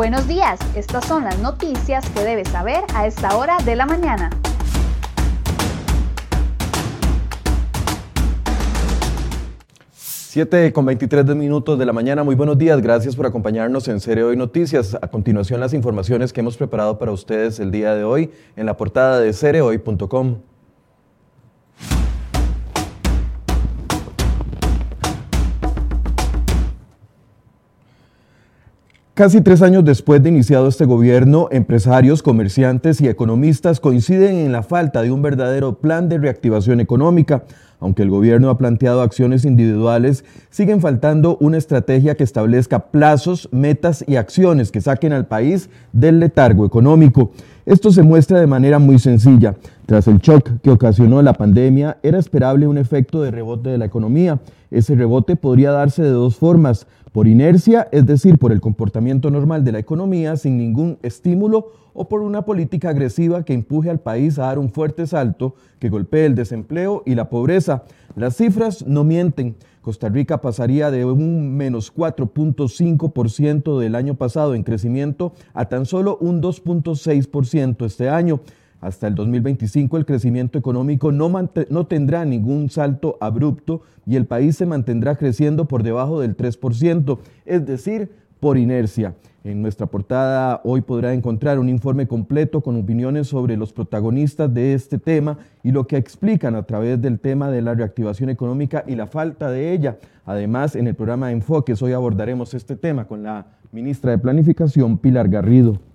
Buenos días, estas son las noticias que debes saber a esta hora de la mañana. Siete con 23 minutos de la mañana, muy buenos días, gracias por acompañarnos en Serie Hoy Noticias. A continuación las informaciones que hemos preparado para ustedes el día de hoy en la portada de cereoy.com. Casi tres años después de iniciado este gobierno, empresarios, comerciantes y economistas coinciden en la falta de un verdadero plan de reactivación económica. Aunque el gobierno ha planteado acciones individuales, siguen faltando una estrategia que establezca plazos, metas y acciones que saquen al país del letargo económico. Esto se muestra de manera muy sencilla. Tras el shock que ocasionó la pandemia, era esperable un efecto de rebote de la economía. Ese rebote podría darse de dos formas por inercia, es decir, por el comportamiento normal de la economía sin ningún estímulo o por una política agresiva que empuje al país a dar un fuerte salto que golpee el desempleo y la pobreza. Las cifras no mienten. Costa Rica pasaría de un menos 4.5% del año pasado en crecimiento a tan solo un 2.6% este año. Hasta el 2025 el crecimiento económico no, no, tendrá ningún salto abrupto y el país se mantendrá creciendo por debajo del 3%, es decir, por inercia. En nuestra portada hoy podrá encontrar un informe completo con opiniones sobre los protagonistas de este tema y lo que explican a través del tema de la reactivación económica y la falta de ella. Además, en el programa Enfoques hoy abordaremos este tema con la ministra de Planificación, Pilar Garrido.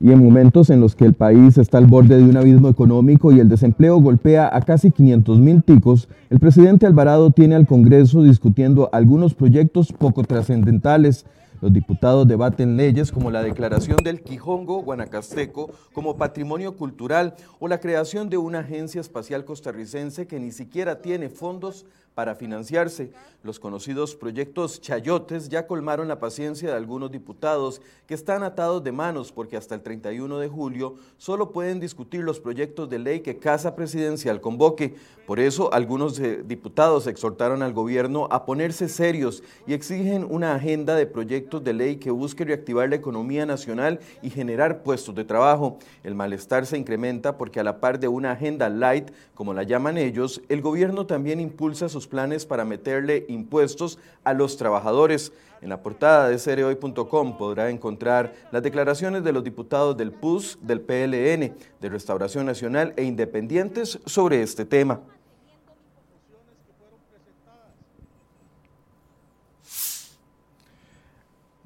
Y en momentos en los que el país está al borde de un abismo económico y el desempleo golpea a casi 500 mil ticos, el presidente Alvarado tiene al Congreso discutiendo algunos proyectos poco trascendentales. Los diputados debaten leyes como la declaración del Quijongo guanacasteco como patrimonio cultural o la creación de una agencia espacial costarricense que ni siquiera tiene fondos para financiarse. Los conocidos proyectos chayotes ya colmaron la paciencia de algunos diputados que están atados de manos porque hasta el 31 de julio solo pueden discutir los proyectos de ley que Casa Presidencial convoque. Por eso algunos eh, diputados exhortaron al gobierno a ponerse serios y exigen una agenda de proyectos de ley que busque reactivar la economía nacional y generar puestos de trabajo. El malestar se incrementa porque a la par de una agenda light, como la llaman ellos, el gobierno también impulsa sus planes para meterle impuestos a los trabajadores. En la portada de cereoy.com podrá encontrar las declaraciones de los diputados del PUS, del PLN, de Restauración Nacional e independientes sobre este tema.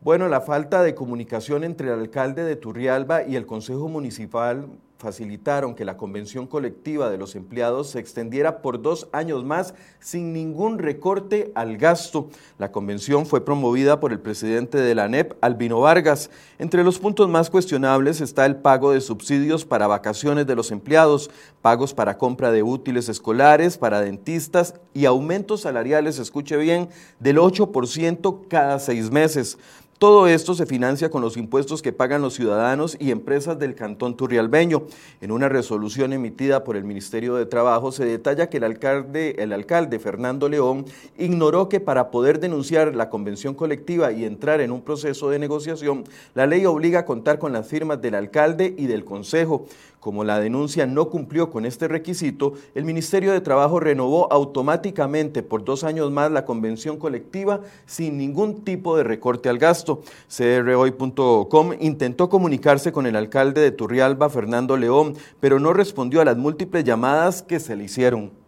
Bueno, la falta de comunicación entre el alcalde de Turrialba y el Consejo Municipal facilitaron que la convención colectiva de los empleados se extendiera por dos años más sin ningún recorte al gasto. La convención fue promovida por el presidente de la ANEP, Albino Vargas. Entre los puntos más cuestionables está el pago de subsidios para vacaciones de los empleados, pagos para compra de útiles escolares, para dentistas y aumentos salariales, escuche bien, del 8% cada seis meses. Todo esto se financia con los impuestos que pagan los ciudadanos y empresas del Cantón Turrialbeño. En una resolución emitida por el Ministerio de Trabajo se detalla que el alcalde, el alcalde Fernando León ignoró que para poder denunciar la convención colectiva y entrar en un proceso de negociación, la ley obliga a contar con las firmas del alcalde y del consejo. Como la denuncia no cumplió con este requisito, el Ministerio de Trabajo renovó automáticamente por dos años más la convención colectiva sin ningún tipo de recorte al gasto. CRHoy.com intentó comunicarse con el alcalde de Turrialba, Fernando León, pero no respondió a las múltiples llamadas que se le hicieron.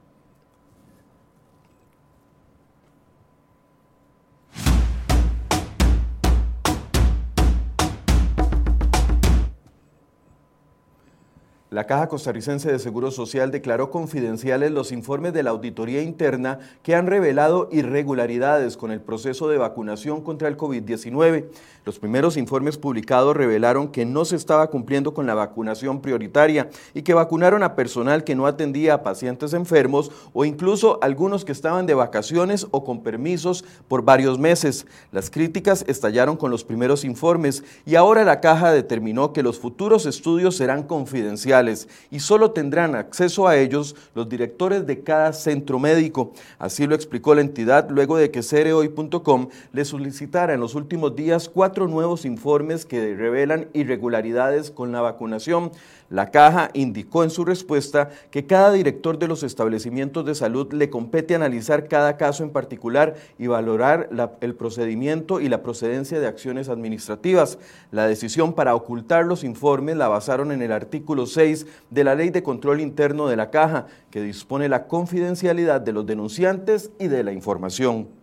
La Caja Costarricense de Seguro Social declaró confidenciales los informes de la auditoría interna que han revelado irregularidades con el proceso de vacunación contra el COVID-19. Los primeros informes publicados revelaron que no se estaba cumpliendo con la vacunación prioritaria y que vacunaron a personal que no atendía a pacientes enfermos o incluso algunos que estaban de vacaciones o con permisos por varios meses. Las críticas estallaron con los primeros informes y ahora la Caja determinó que los futuros estudios serán confidenciales y solo tendrán acceso a ellos los directores de cada centro médico. Así lo explicó la entidad luego de que cereoy.com le solicitara en los últimos días cuatro nuevos informes que revelan irregularidades con la vacunación. La caja indicó en su respuesta que cada director de los establecimientos de salud le compete analizar cada caso en particular y valorar el procedimiento y la procedencia de acciones administrativas. La decisión para ocultar los informes la basaron en el artículo 6 de la Ley de Control Interno de la Caja, que dispone la confidencialidad de los denunciantes y de la información.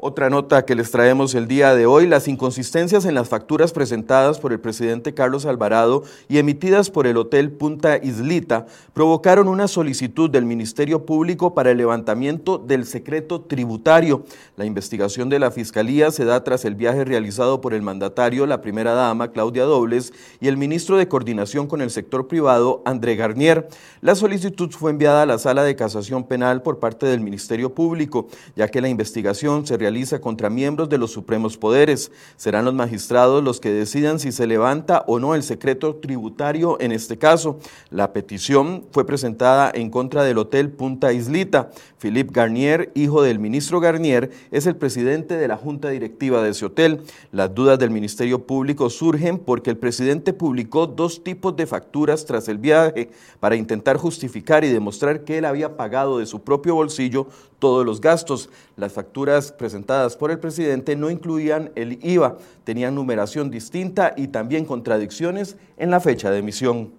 Otra nota que les traemos el día de hoy, las inconsistencias en las facturas presentadas por el presidente Carlos Alvarado y emitidas por el Hotel Punta Islita provocaron una solicitud del Ministerio Público para el levantamiento del secreto tributario. La investigación de la Fiscalía se da tras el viaje realizado por el mandatario, la primera dama, Claudia Dobles, y el ministro de Coordinación con el sector privado, André Garnier. La solicitud fue enviada a la Sala de Casación Penal por parte del Ministerio Público, ya que la investigación se realizó realiza contra miembros de los supremos poderes. Serán los magistrados los que decidan si se levanta o no el secreto tributario en este caso. La petición fue presentada en contra del Hotel Punta Islita. Philippe Garnier, hijo del ministro Garnier, es el presidente de la junta directiva de ese hotel. Las dudas del Ministerio Público surgen porque el presidente publicó dos tipos de facturas tras el viaje para intentar justificar y demostrar que él había pagado de su propio bolsillo todos los gastos. Las facturas presentadas por el presidente no incluían el IVA, tenían numeración distinta y también contradicciones en la fecha de emisión.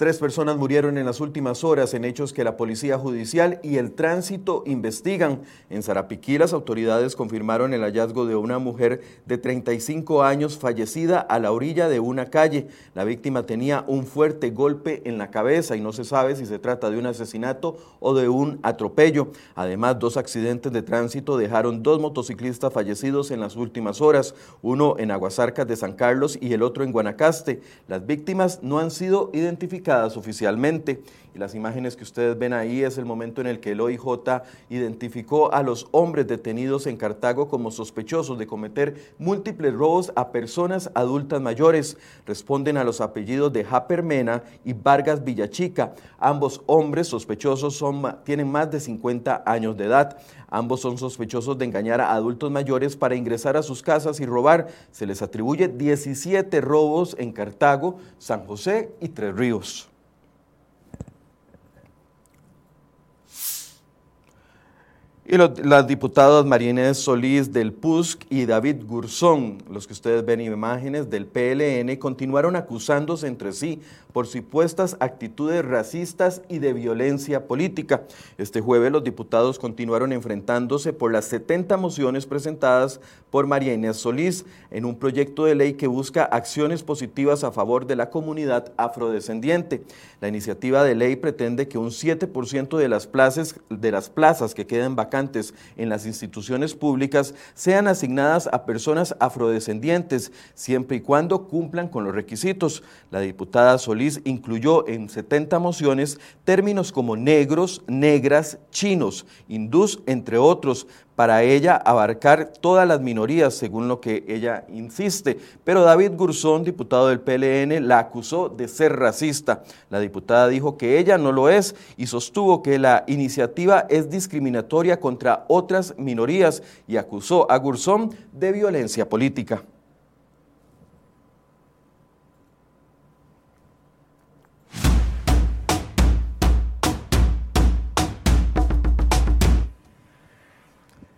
Tres personas murieron en las últimas horas en hechos que la Policía Judicial y el Tránsito investigan. En Zarapiquí, las autoridades confirmaron el hallazgo de una mujer de 35 años fallecida a la orilla de una calle. La víctima tenía un fuerte golpe en la cabeza y no se sabe si se trata de un asesinato o de un atropello. Además, dos accidentes de tránsito dejaron dos motociclistas fallecidos en las últimas horas, uno en Aguasarcas de San Carlos y el otro en Guanacaste. Las víctimas no han sido identificadas oficialmente. Y las imágenes que ustedes ven ahí es el momento en el que el OIJ identificó a los hombres detenidos en Cartago como sospechosos de cometer múltiples robos a personas adultas mayores. Responden a los apellidos de Japer Mena y Vargas Villachica. Ambos hombres sospechosos tienen más de 50 años de edad. Ambos son sospechosos de engañar a adultos mayores para ingresar a sus casas y robar. Se les atribuye 17 robos en Cartago, San José y Tres Ríos. Y las diputadas María Solís del PUSC y David Gurzón, los que ustedes ven imágenes del PLN, continuaron acusándose entre sí por supuestas actitudes racistas y de violencia política. Este jueves los diputados continuaron enfrentándose por las 70 mociones presentadas por María Inés Solís en un proyecto de ley que busca acciones positivas a favor de la comunidad afrodescendiente. La iniciativa de ley pretende que un 7% de las plazas, de las plazas que queden vacantes en las instituciones públicas sean asignadas a personas afrodescendientes, siempre y cuando cumplan con los requisitos. La diputada Solís incluyó en 70 mociones términos como negros, negras, chinos, hindús, entre otros, para ella abarcar todas las minorías, según lo que ella insiste. Pero David Gurzón, diputado del PLN, la acusó de ser racista. La diputada dijo que ella no lo es y sostuvo que la iniciativa es discriminatoria contra otras minorías y acusó a Gurzón de violencia política.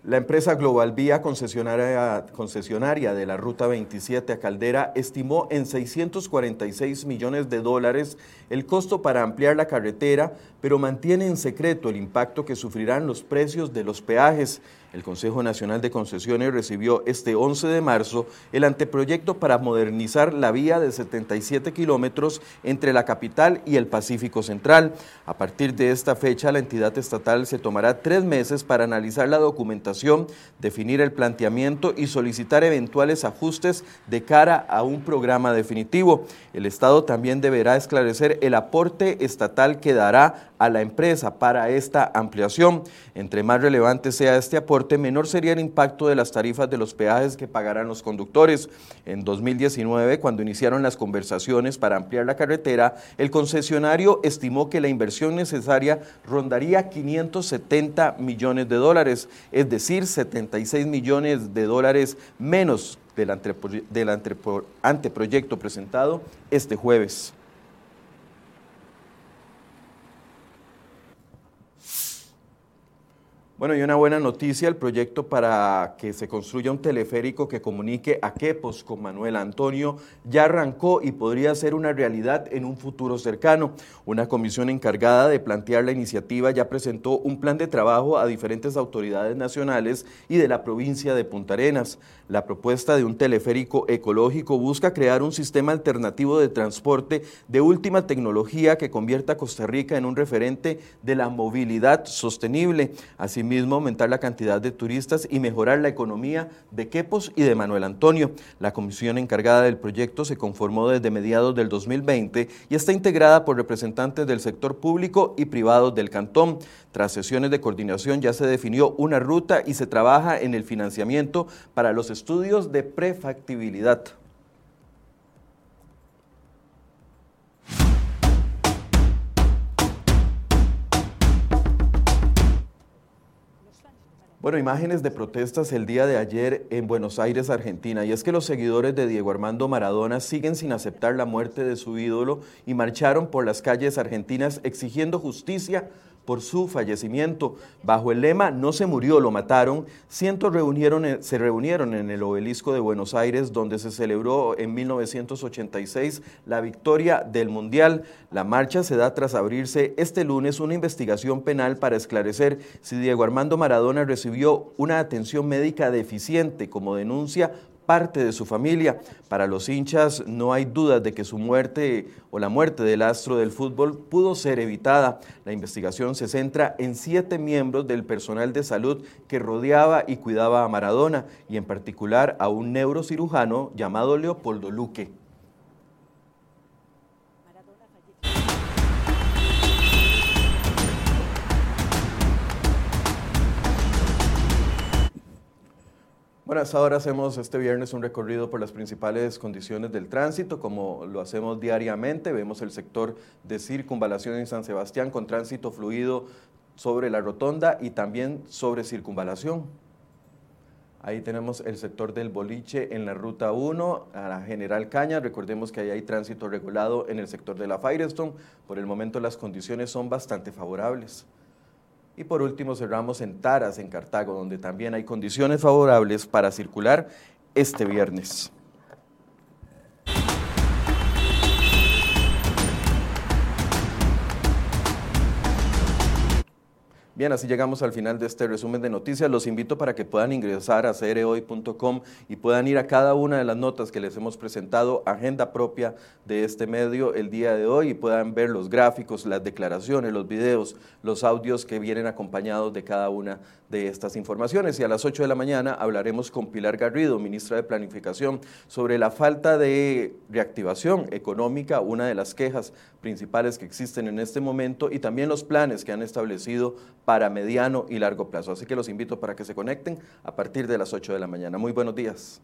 La empresa Global Vía, concesionaria, concesionaria, de la Ruta 27 a Caldera, estimó en 646 millones de dólares el costo para ampliar la carretera, pero mantiene en secreto el impacto que sufrirán los precios de los peajes. El Consejo Nacional de Concesiones recibió este 11 de marzo el anteproyecto para modernizar la vía de 77 kilómetros entre la capital y el Pacífico Central. A partir de esta fecha, la entidad estatal se tomará tres meses para analizar la documentación, definir el planteamiento y solicitar eventuales ajustes de cara a un programa definitivo. El Estado también deberá esclarecer el aporte estatal que dará a la empresa para esta ampliación. Entre más relevante sea este aporte, menor sería el impacto de las tarifas de los peajes que pagarán los conductores. En 2019, cuando iniciaron las conversaciones para ampliar la carretera, el concesionario estimó que la inversión necesaria rondaría 570 millones de dólares, es decir, 76 millones de dólares menos del, anteproyecto presentado este jueves. Bueno, y una buena noticia, el proyecto para que se construya un teleférico que comunique a Quepos con Manuel Antonio ya arrancó y podría ser una realidad en un futuro cercano. Una comisión encargada de plantear la iniciativa ya presentó un plan de trabajo a diferentes autoridades nacionales y de la provincia de Punta Arenas. La propuesta de un teleférico ecológico busca crear un sistema alternativo de transporte de última tecnología que convierta a Costa Rica en un referente de la movilidad sostenible. Asimismo, mismo aumentar la cantidad de turistas y mejorar la economía de Quepos y de Manuel Antonio. La comisión encargada del proyecto se conformó desde mediados del 2020 y está integrada por representantes del sector público y privado del cantón. Tras sesiones de coordinación ya se definió una ruta y se trabaja en el financiamiento para los estudios de prefactibilidad. Bueno, imágenes de protestas el día de ayer en Buenos Aires, Argentina, y es que los seguidores de Diego Armando Maradona siguen sin aceptar la muerte de su ídolo y marcharon por las calles argentinas exigiendo justicia por su fallecimiento. Bajo el lema No se murió, lo mataron, cientos se reunieron en el obelisco de Buenos Aires, donde se celebró en 1986 la victoria del Mundial. La marcha se da tras abrirse este lunes una investigación penal para esclarecer si Diego Armando Maradona recibió una atención médica deficiente, como denuncia parte de su familia. Para los hinchas no hay dudas de que su muerte o la muerte del astro del fútbol pudo ser evitada. La investigación se centra en siete miembros del personal de salud que rodeaba y cuidaba a Maradona y en particular a un neurocirujano llamado Leopoldo Luque. Bueno, ahora hacemos este viernes un recorrido por las principales condiciones del tránsito, como lo hacemos diariamente. Vemos el sector de circunvalación en San Sebastián con tránsito fluido sobre la rotonda y también sobre circunvalación. Ahí tenemos el sector del boliche en la ruta 1 a la General Caña. Recordemos que ahí hay tránsito regulado en el sector de la Firestone. Por el momento las condiciones son bastante favorables. Y por último cerramos en Taras, en Cartago, donde también hay condiciones favorables para circular este viernes. Bien, así llegamos al final de este resumen de noticias. Los invito para que puedan ingresar a cerehoy.com y puedan ir a cada una de las notas que les hemos presentado, agenda propia de este medio el día de hoy y puedan ver los gráficos, las declaraciones, los videos, los audios que vienen acompañados de cada una de estas informaciones. Y a las 8 de la mañana hablaremos con Pilar Garrido, ministra de Planificación, sobre la falta de reactivación económica, una de las quejas principales que existen en este momento y también los planes que han establecido para mediano y largo plazo. Así que los invito para que se conecten a partir de las 8 de la mañana. Muy buenos días.